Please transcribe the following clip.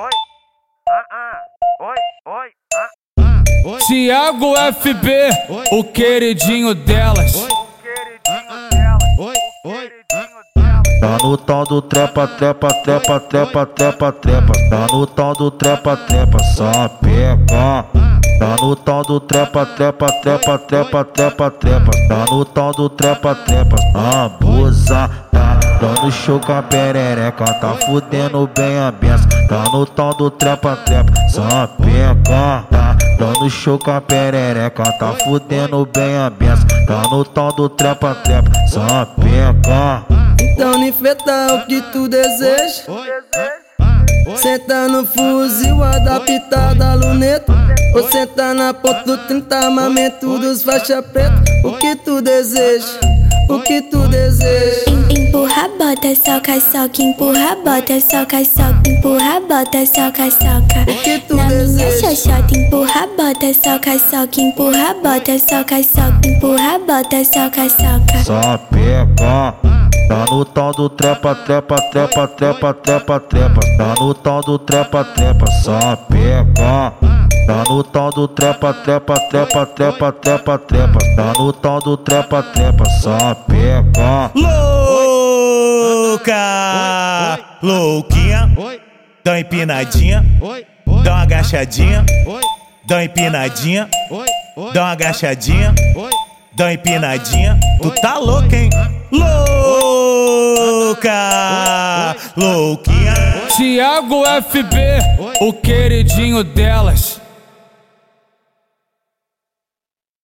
oi, ah, ah, oi, oi, ah, ah, oi. Tiago FB, oi, o queridinho delas. Oi, o queridinho delas. Oi, oi. Ah, ah. Tá no tal do trepa, trepa, trepa, trepa, trepa, trepa. Tá no tal do trepa, trepa, só pega. Tá no tal do trepa, trepa, trepa, trepa, trepa, trepa. Tá no tal do trepa, trepa, abusa. Tá dando show com a perereca, tá fudendo bem a benção. Tá no tal do trepa, trepa, só pega. Tá dando show com a perereca, tá fudendo bem a benção. Tá no tal do trepa, trepa, só pega. Então enfrenta o que tu deseja. Senta no fuzil adaptado a luneta. Ou senta na ponta do 30 armamento dos faixa preta. O que tu deseja? O que tu deseja? Empurra, bota, soca, soca, empurra, bota, soca, soca, empurra, bota, soca, soca. O que tu Na minha deseja? xoxota, empurra, bota, soca, soca, empurra, bota, soca, soca, empurra, bota, soca, soca. só pega. Tá no tal do trepa, trepa, trepa, trepa, trepa, trepa. Tá no tal do trepa, trepa, só pega. Tá no tal do trepa, trepa, trepa, trepa, trepa, trepa. Tá no tal do trepa, trepa, só pega. Louca, louquinha, dá uma empinadinha, dá uma agachadinha, dá uma empinadinha, dá uma agachadinha, dá uma empinadinha. Tu tá louca, hein? Louca, louquinha. Tiago FB, o queridinho delas.